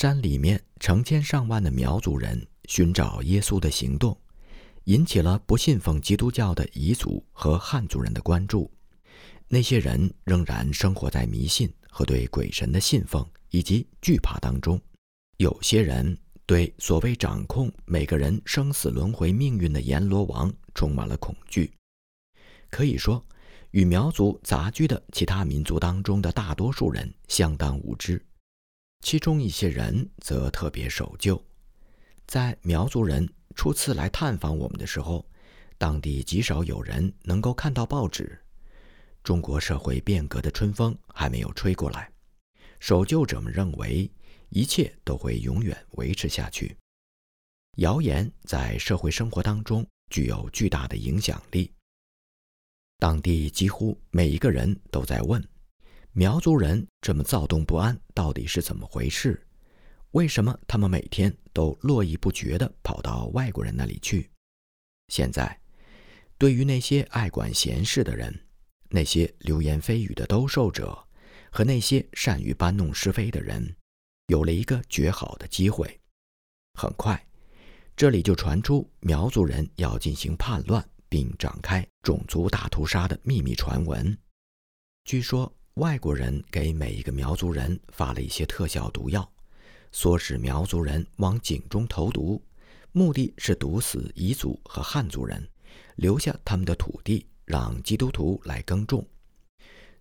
山里面成千上万的苗族人寻找耶稣的行动，引起了不信奉基督教的彝族和汉族人的关注。那些人仍然生活在迷信和对鬼神的信奉以及惧怕当中。有些人对所谓掌控每个人生死轮回命运的阎罗王充满了恐惧。可以说，与苗族杂居的其他民族当中的大多数人相当无知。其中一些人则特别守旧。在苗族人初次来探访我们的时候，当地极少有人能够看到报纸。中国社会变革的春风还没有吹过来，守旧者们认为一切都会永远维持下去。谣言在社会生活当中具有巨大的影响力。当地几乎每一个人都在问。苗族人这么躁动不安，到底是怎么回事？为什么他们每天都络绎不绝地跑到外国人那里去？现在，对于那些爱管闲事的人，那些流言蜚语的兜售者，和那些善于搬弄是非的人，有了一个绝好的机会。很快，这里就传出苗族人要进行叛乱，并展开种族大屠杀的秘密传闻。据说。外国人给每一个苗族人发了一些特效毒药，唆使苗族人往井中投毒，目的是毒死彝族和汉族人，留下他们的土地，让基督徒来耕种。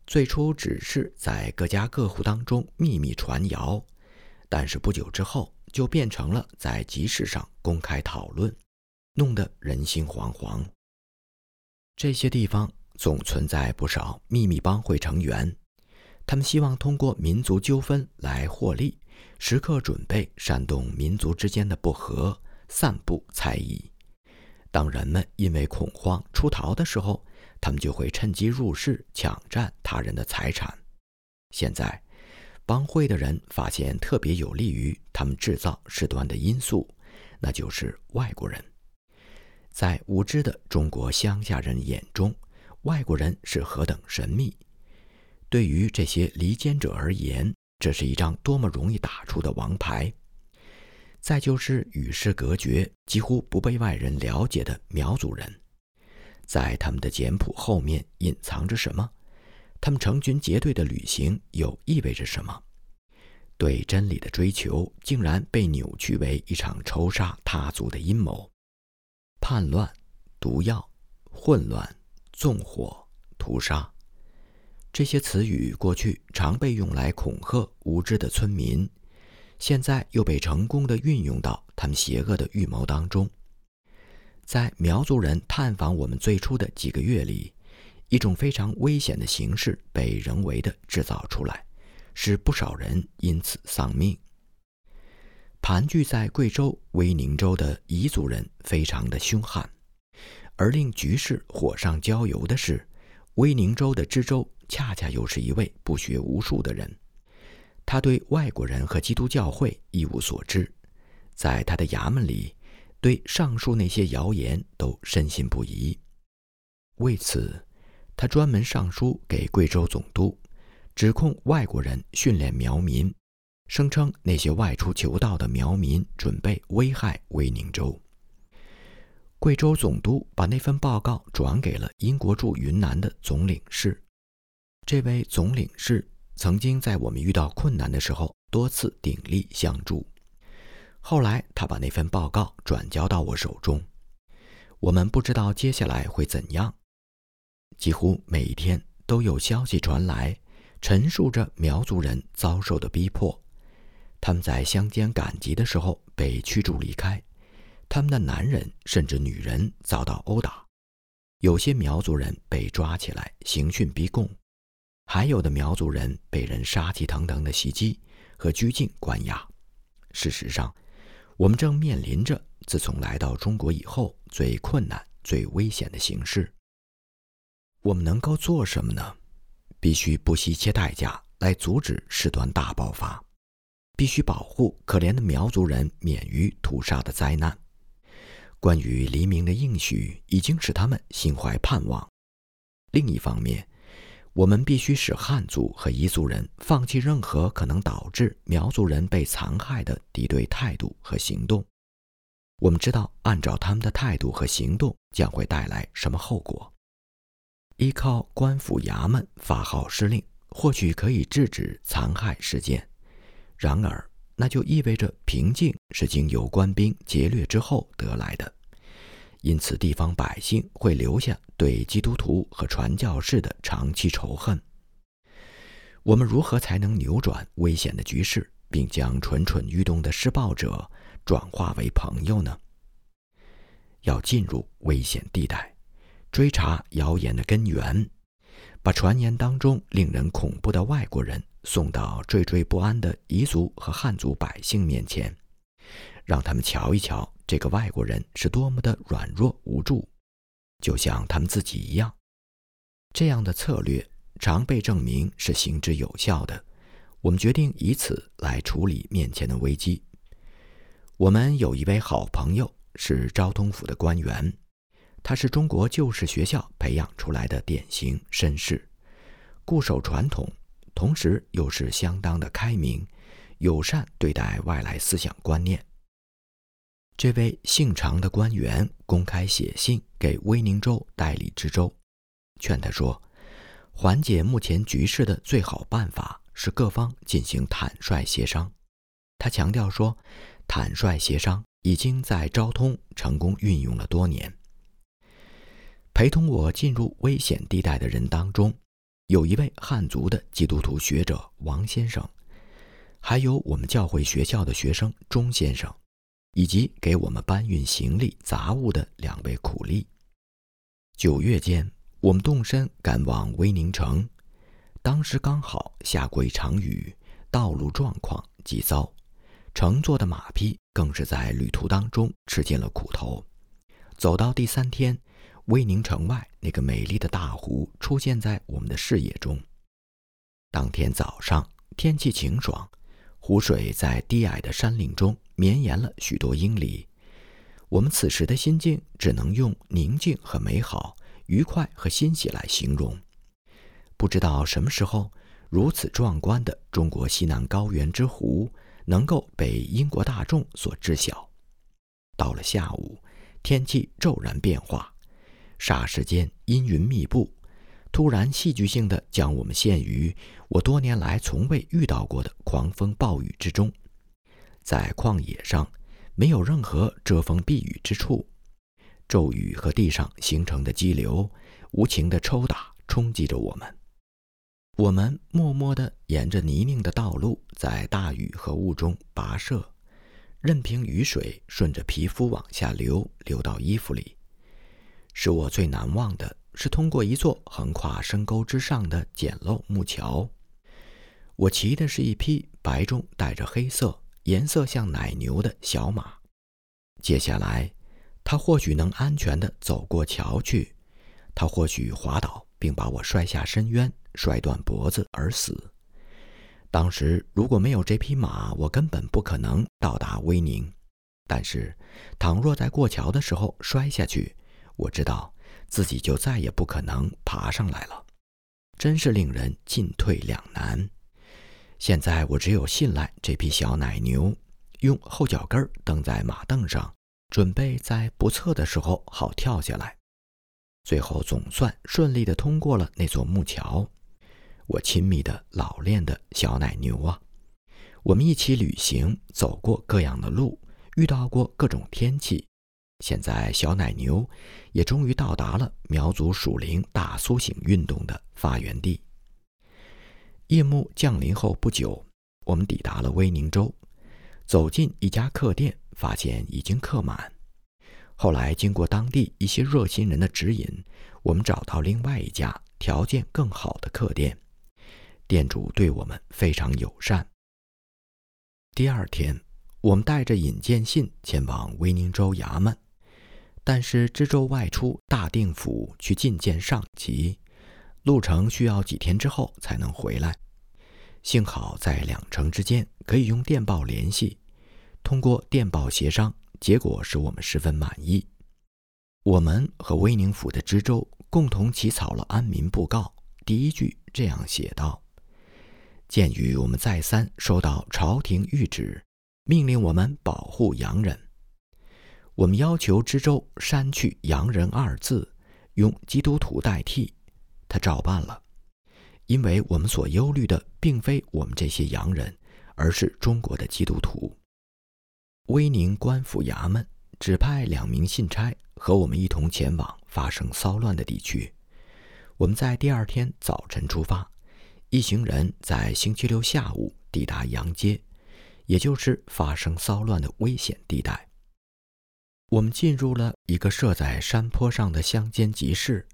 最初只是在各家各户当中秘密传谣，但是不久之后就变成了在集市上公开讨论，弄得人心惶惶。这些地方。总存在不少秘密帮会成员，他们希望通过民族纠纷来获利，时刻准备煽动民族之间的不和，散布猜疑。当人们因为恐慌出逃的时候，他们就会趁机入室抢占他人的财产。现在，帮会的人发现特别有利于他们制造事端的因素，那就是外国人。在无知的中国乡下人眼中。外国人是何等神秘，对于这些离间者而言，这是一张多么容易打出的王牌。再就是与世隔绝、几乎不被外人了解的苗族人，在他们的简朴后面隐藏着什么？他们成群结队的旅行又意味着什么？对真理的追求竟然被扭曲为一场仇杀他族的阴谋、叛乱、毒药、混乱。纵火、屠杀，这些词语过去常被用来恐吓无知的村民，现在又被成功的运用到他们邪恶的预谋当中。在苗族人探访我们最初的几个月里，一种非常危险的形式被人为的制造出来，使不少人因此丧命。盘踞在贵州威宁州的彝族人非常的凶悍。而令局势火上浇油的是，威宁州的知州恰恰又是一位不学无术的人，他对外国人和基督教会一无所知，在他的衙门里，对上述那些谣言都深信不疑。为此，他专门上书给贵州总督，指控外国人训练苗民，声称那些外出求道的苗民准备危害威宁州。贵州总督把那份报告转给了英国驻云南的总领事。这位总领事曾经在我们遇到困难的时候多次鼎力相助。后来他把那份报告转交到我手中。我们不知道接下来会怎样。几乎每一天都有消息传来，陈述着苗族人遭受的逼迫。他们在乡间赶集的时候被驱逐离开。他们的男人甚至女人遭到殴打，有些苗族人被抓起来刑讯逼供，还有的苗族人被人杀气腾腾的袭击和拘禁关押。事实上，我们正面临着自从来到中国以后最困难、最危险的形势。我们能够做什么呢？必须不惜一切代价来阻止事端大爆发，必须保护可怜的苗族人免于屠杀的灾难。关于黎明的应许已经使他们心怀盼望。另一方面，我们必须使汉族和彝族人放弃任何可能导致苗族人被残害的敌对态度和行动。我们知道，按照他们的态度和行动将会带来什么后果。依靠官府衙门发号施令，或许可以制止残害事件；然而，那就意味着平静是经由官兵劫掠之后得来的，因此地方百姓会留下对基督徒和传教士的长期仇恨。我们如何才能扭转危险的局势，并将蠢蠢欲动的施暴者？转化为朋友呢？要进入危险地带，追查谣言的根源，把传言当中令人恐怖的外国人送到惴惴不安的彝族和汉族百姓面前，让他们瞧一瞧这个外国人是多么的软弱无助，就像他们自己一样。这样的策略常被证明是行之有效的。我们决定以此来处理面前的危机。我们有一位好朋友是昭通府的官员，他是中国旧式学校培养出来的典型绅士，固守传统，同时又是相当的开明、友善对待外来思想观念。这位姓常的官员公开写信给威宁州代理知州，劝他说：“缓解目前局势的最好办法是各方进行坦率协商。”他强调说。坦率协商已经在昭通成功运用了多年。陪同我进入危险地带的人当中，有一位汉族的基督徒学者王先生，还有我们教会学校的学生钟先生，以及给我们搬运行李杂物的两位苦力。九月间，我们动身赶往威宁城，当时刚好下过一场雨，道路状况极糟。乘坐的马匹更是在旅途当中吃尽了苦头。走到第三天，威宁城外那个美丽的大湖出现在我们的视野中。当天早上天气晴爽，湖水在低矮的山岭中绵延了许多英里。我们此时的心境只能用宁静和美好、愉快和欣喜来形容。不知道什么时候，如此壮观的中国西南高原之湖。能够被英国大众所知晓。到了下午，天气骤然变化，霎时间阴云密布，突然戏剧性的将我们陷于我多年来从未遇到过的狂风暴雨之中。在旷野上，没有任何遮风避雨之处，骤雨和地上形成的激流无情的抽打冲击着我们。我们默默地沿着泥泞的道路，在大雨和雾中跋涉，任凭雨水顺着皮肤往下流，流到衣服里。使我最难忘的是通过一座横跨深沟之上的简陋木桥。我骑的是一匹白中带着黑色、颜色像奶牛的小马。接下来，它或许能安全地走过桥去，它或许滑倒并把我摔下深渊。摔断脖子而死。当时如果没有这匹马，我根本不可能到达威宁。但是，倘若在过桥的时候摔下去，我知道自己就再也不可能爬上来了。真是令人进退两难。现在我只有信赖这匹小奶牛，用后脚跟蹬在马凳上，准备在不测的时候好跳下来。最后总算顺利地通过了那座木桥。我亲密的老练的小奶牛啊，我们一起旅行，走过各样的路，遇到过各种天气。现在，小奶牛也终于到达了苗族属灵大苏醒运动的发源地。夜幕降临后不久，我们抵达了威宁州，走进一家客店，发现已经客满。后来，经过当地一些热心人的指引，我们找到另外一家条件更好的客店。店主对我们非常友善。第二天，我们带着引荐信前往威宁州衙门，但是知州外出大定府去觐见上级，路程需要几天之后才能回来。幸好在两城之间可以用电报联系，通过电报协商，结果使我们十分满意。我们和威宁府的知州共同起草了安民布告。第一句这样写道：“鉴于我们再三收到朝廷谕旨，命令我们保护洋人，我们要求知州删去‘洋人’二字，用‘基督徒’代替。他照办了，因为我们所忧虑的并非我们这些洋人，而是中国的基督徒。”威宁官府衙门指派两名信差和我们一同前往发生骚乱的地区。我们在第二天早晨出发，一行人在星期六下午抵达洋街，也就是发生骚乱的危险地带。我们进入了一个设在山坡上的乡间集市，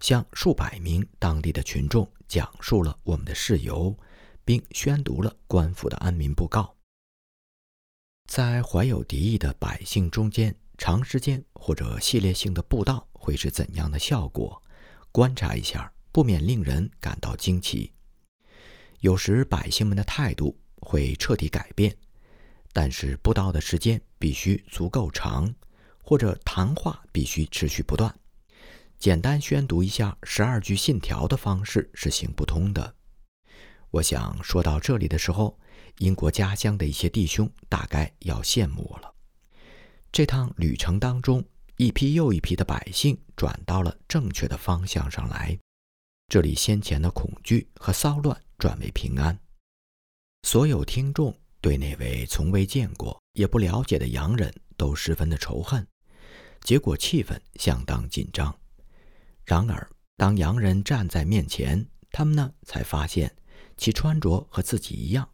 向数百名当地的群众讲述了我们的事由，并宣读了官府的安民布告。在怀有敌意的百姓中间，长时间或者系列性的布道会是怎样的效果？观察一下，不免令人感到惊奇。有时百姓们的态度会彻底改变，但是布道的时间必须足够长，或者谈话必须持续不断。简单宣读一下十二句信条的方式是行不通的。我想说到这里的时候。英国家乡的一些弟兄大概要羡慕我了。这趟旅程当中，一批又一批的百姓转到了正确的方向上来，这里先前的恐惧和骚乱转为平安。所有听众对那位从未见过也不了解的洋人都十分的仇恨，结果气氛相当紧张。然而，当洋人站在面前，他们呢才发现其穿着和自己一样。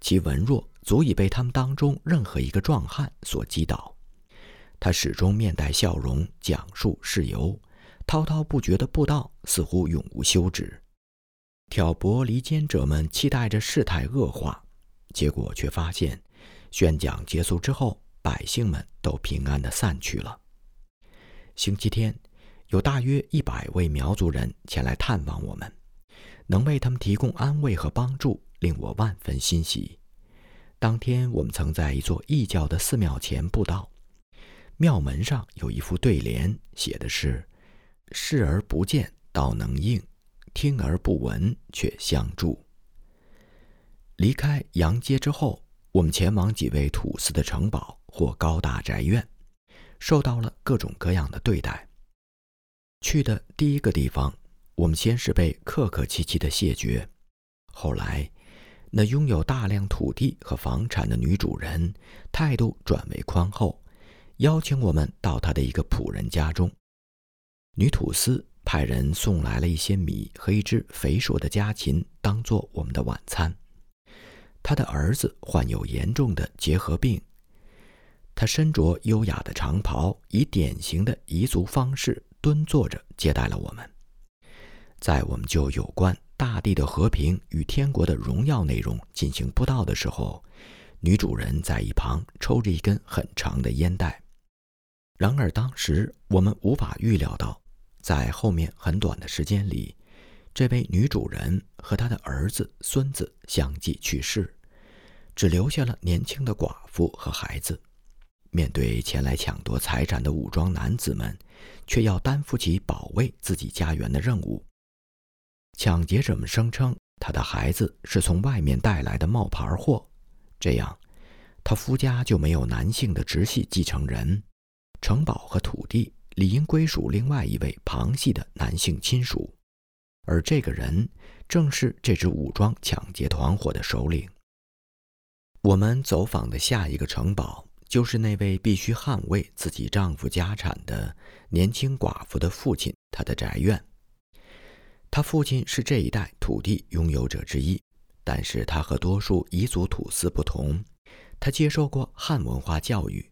其文弱足以被他们当中任何一个壮汉所击倒。他始终面带笑容，讲述事由，滔滔不绝的布道似乎永无休止。挑拨离间者们期待着事态恶化，结果却发现，宣讲结束之后，百姓们都平安地散去了。星期天，有大约一百位苗族人前来探望我们，能为他们提供安慰和帮助。令我万分欣喜。当天，我们曾在一座异教的寺庙前布道，庙门上有一副对联，写的是：“视而不见，道能应；听而不闻，却相助。”离开阳街之后，我们前往几位土司的城堡或高大宅院，受到了各种各样的对待。去的第一个地方，我们先是被客客气气的谢绝，后来。那拥有大量土地和房产的女主人态度转为宽厚，邀请我们到她的一个仆人家中。女土司派人送来了一些米和一只肥硕的家禽，当做我们的晚餐。她的儿子患有严重的结核病，他身着优雅的长袍，以典型的彝族方式蹲坐着接待了我们。在我们就有关。大地的和平与天国的荣耀内容进行布道的时候，女主人在一旁抽着一根很长的烟袋。然而，当时我们无法预料到，在后面很短的时间里，这位女主人和她的儿子、孙子相继去世，只留下了年轻的寡妇和孩子。面对前来抢夺财产的武装男子们，却要担负起保卫自己家园的任务。抢劫者们声称，他的孩子是从外面带来的冒牌货，这样，他夫家就没有男性的直系继承人，城堡和土地理应归属另外一位旁系的男性亲属，而这个人正是这支武装抢劫团伙的首领。我们走访的下一个城堡，就是那位必须捍卫自己丈夫家产的年轻寡妇的父亲，他的宅院。他父亲是这一带土地拥有者之一，但是他和多数彝族土司不同，他接受过汉文化教育。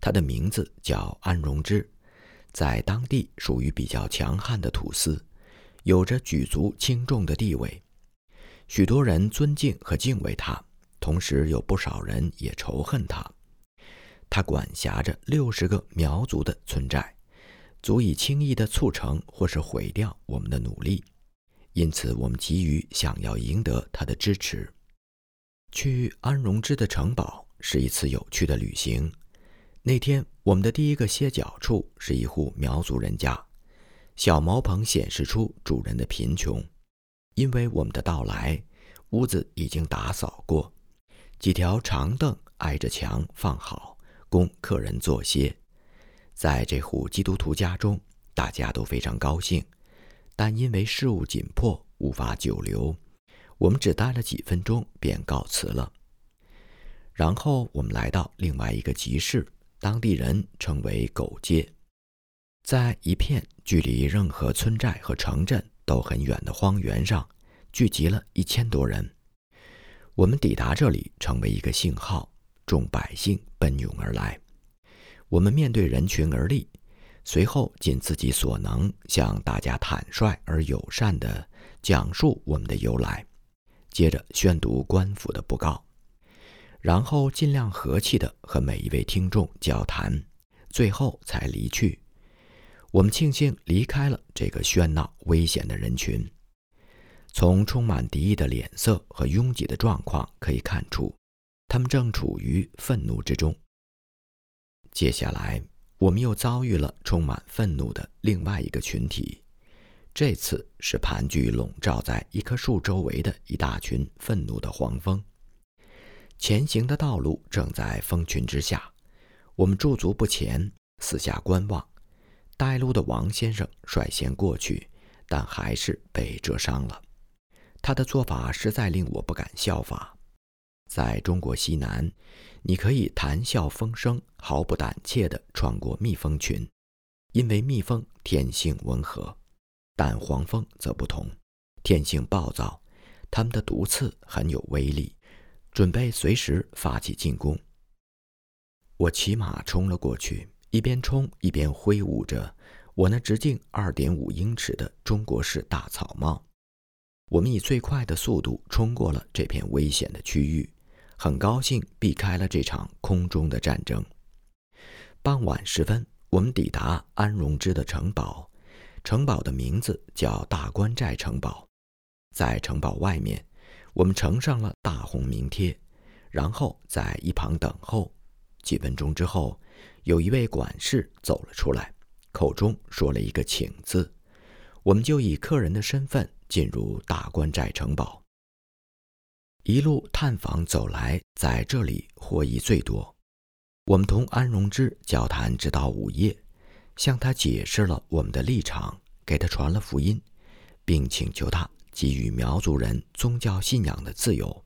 他的名字叫安荣之，在当地属于比较强悍的土司，有着举足轻重的地位。许多人尊敬和敬畏他，同时有不少人也仇恨他。他管辖着六十个苗族的村寨，足以轻易地促成或是毁掉我们的努力。因此，我们急于想要赢得他的支持。去安荣之的城堡是一次有趣的旅行。那天，我们的第一个歇脚处是一户苗族人家。小茅棚显示出主人的贫穷。因为我们的到来，屋子已经打扫过，几条长凳挨着墙放好，供客人坐歇。在这户基督徒家中，大家都非常高兴，但因为事务紧迫，无法久留。我们只待了几分钟，便告辞了。然后我们来到另外一个集市，当地人称为“狗街”，在一片距离任何村寨和城镇。都很远的荒原上，聚集了一千多人。我们抵达这里，成为一个信号，众百姓奔涌而来。我们面对人群而立，随后尽自己所能向大家坦率而友善地讲述我们的由来，接着宣读官府的布告，然后尽量和气地和每一位听众交谈，最后才离去。我们庆幸离开了这个喧闹危险的人群。从充满敌意的脸色和拥挤的状况可以看出，他们正处于愤怒之中。接下来，我们又遭遇了充满愤怒的另外一个群体，这次是盘踞笼罩在一棵树周围的一大群愤怒的黄蜂。前行的道路正在蜂群之下，我们驻足不前，四下观望。带路的王先生率先过去，但还是被蛰伤了。他的做法实在令我不敢效法。在中国西南，你可以谈笑风生，毫不胆怯地穿过蜜蜂群，因为蜜蜂天性温和，但黄蜂则不同，天性暴躁，它们的毒刺很有威力，准备随时发起进攻。我骑马冲了过去。一边冲一边挥舞着我那直径二点五英尺的中国式大草帽，我们以最快的速度冲过了这片危险的区域，很高兴避开了这场空中的战争。傍晚时分，我们抵达安荣之的城堡，城堡的名字叫大关寨城堡。在城堡外面，我们呈上了大红名帖，然后在一旁等候。几分钟之后。有一位管事走了出来，口中说了一个“请”字，我们就以客人的身份进入大关寨城堡。一路探访走来，在这里获益最多。我们同安荣之交谈直到午夜，向他解释了我们的立场，给他传了福音，并请求他给予苗族人宗教信仰的自由。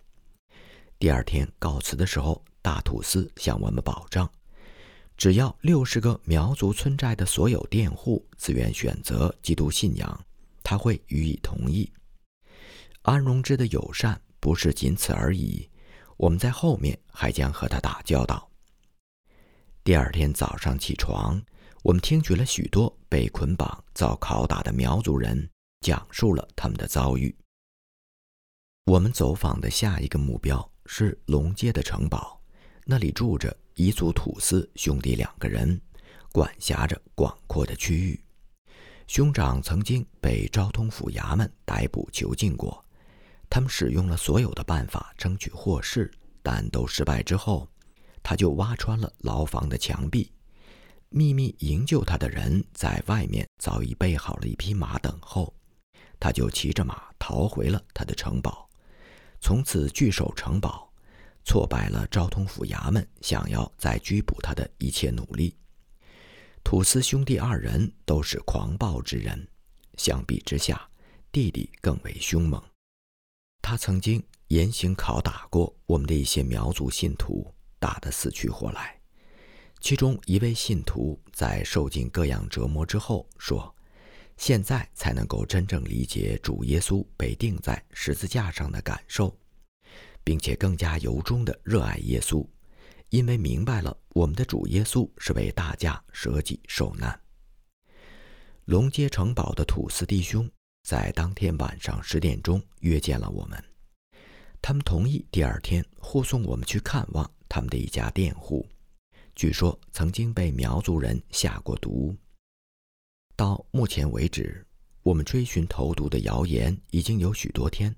第二天告辞的时候，大土司向我们保证。只要六十个苗族村寨的所有佃户自愿选择基督信仰，他会予以同意。安荣之的友善不是仅此而已，我们在后面还将和他打交道。第二天早上起床，我们听取了许多被捆绑遭拷打的苗族人讲述了他们的遭遇。我们走访的下一个目标是龙街的城堡，那里住着。彝族土司兄弟两个人管辖着广阔的区域，兄长曾经被昭通府衙门逮捕囚禁过。他们使用了所有的办法争取获释，但都失败之后，他就挖穿了牢房的墙壁，秘密营救他的人在外面早已备好了一匹马等候，他就骑着马逃回了他的城堡，从此据守城堡。挫败了昭通府衙门想要再拘捕他的一切努力。土司兄弟二人都是狂暴之人，相比之下，弟弟更为凶猛。他曾经严刑拷打过我们的一些苗族信徒，打得死去活来。其中一位信徒在受尽各样折磨之后说：“现在才能够真正理解主耶稣被钉在十字架上的感受。”并且更加由衷地热爱耶稣，因为明白了我们的主耶稣是为大家舍己受难。龙街城堡的土司弟兄在当天晚上十点钟约见了我们，他们同意第二天护送我们去看望他们的一家佃户，据说曾经被苗族人下过毒。到目前为止，我们追寻投毒的谣言已经有许多天。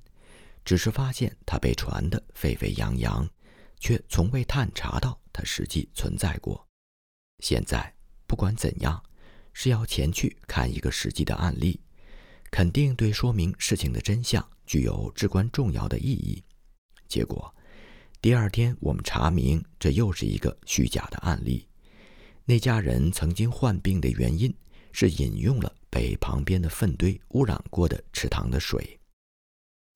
只是发现它被传得沸沸扬扬，却从未探查到它实际存在过。现在不管怎样，是要前去看一个实际的案例，肯定对说明事情的真相具有至关重要的意义。结果，第二天我们查明，这又是一个虚假的案例。那家人曾经患病的原因是饮用了被旁边的粪堆污染过的池塘的水。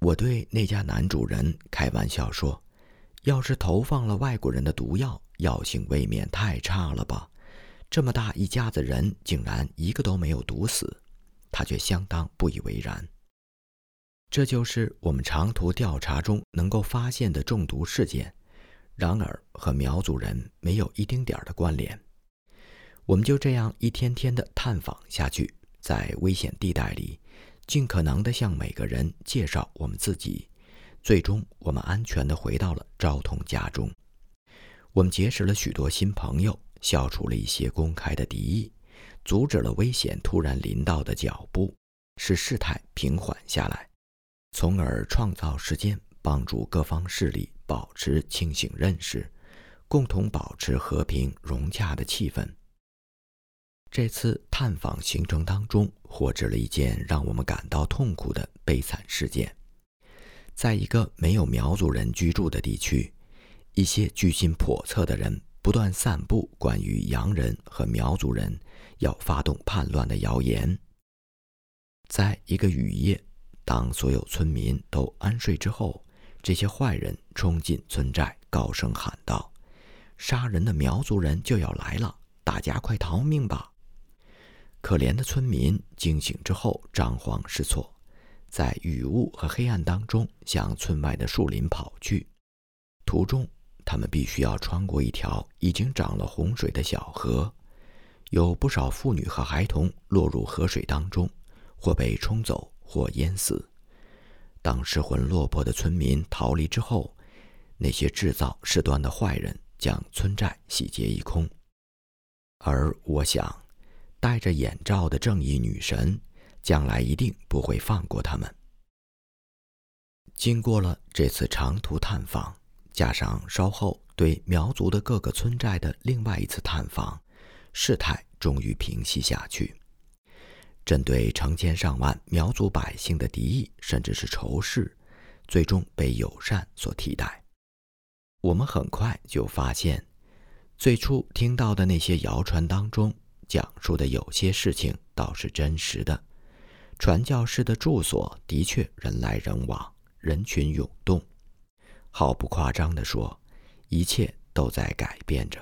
我对那家男主人开玩笑说：“要是投放了外国人的毒药，药性未免太差了吧？这么大一家子人，竟然一个都没有毒死。”他却相当不以为然。这就是我们长途调查中能够发现的中毒事件，然而和苗族人没有一丁点儿的关联。我们就这样一天天的探访下去，在危险地带里。尽可能地向每个人介绍我们自己，最终我们安全地回到了昭通家中。我们结识了许多新朋友，消除了一些公开的敌意，阻止了危险突然临到的脚步，使事态平缓下来，从而创造时间，帮助各方势力保持清醒认识，共同保持和平融洽的气氛。这次探访行程当中，获知了一件让我们感到痛苦的悲惨事件。在一个没有苗族人居住的地区，一些居心叵测的人不断散布关于洋人和苗族人要发动叛乱的谣言。在一个雨夜，当所有村民都安睡之后，这些坏人冲进村寨，高声喊道：“杀人的苗族人就要来了，大家快逃命吧！”可怜的村民惊醒之后张皇失措，在雨雾和黑暗当中向村外的树林跑去。途中，他们必须要穿过一条已经涨了洪水的小河，有不少妇女和孩童落入河水当中，或被冲走，或淹死。当失魂落魄的村民逃离之后，那些制造事端的坏人将村寨洗劫一空。而我想。戴着眼罩的正义女神，将来一定不会放过他们。经过了这次长途探访，加上稍后对苗族的各个村寨的另外一次探访，事态终于平息下去。针对成千上万苗族百姓的敌意，甚至是仇视，最终被友善所替代。我们很快就发现，最初听到的那些谣传当中。讲述的有些事情倒是真实的，传教士的住所的确人来人往，人群涌动。毫不夸张地说，一切都在改变着。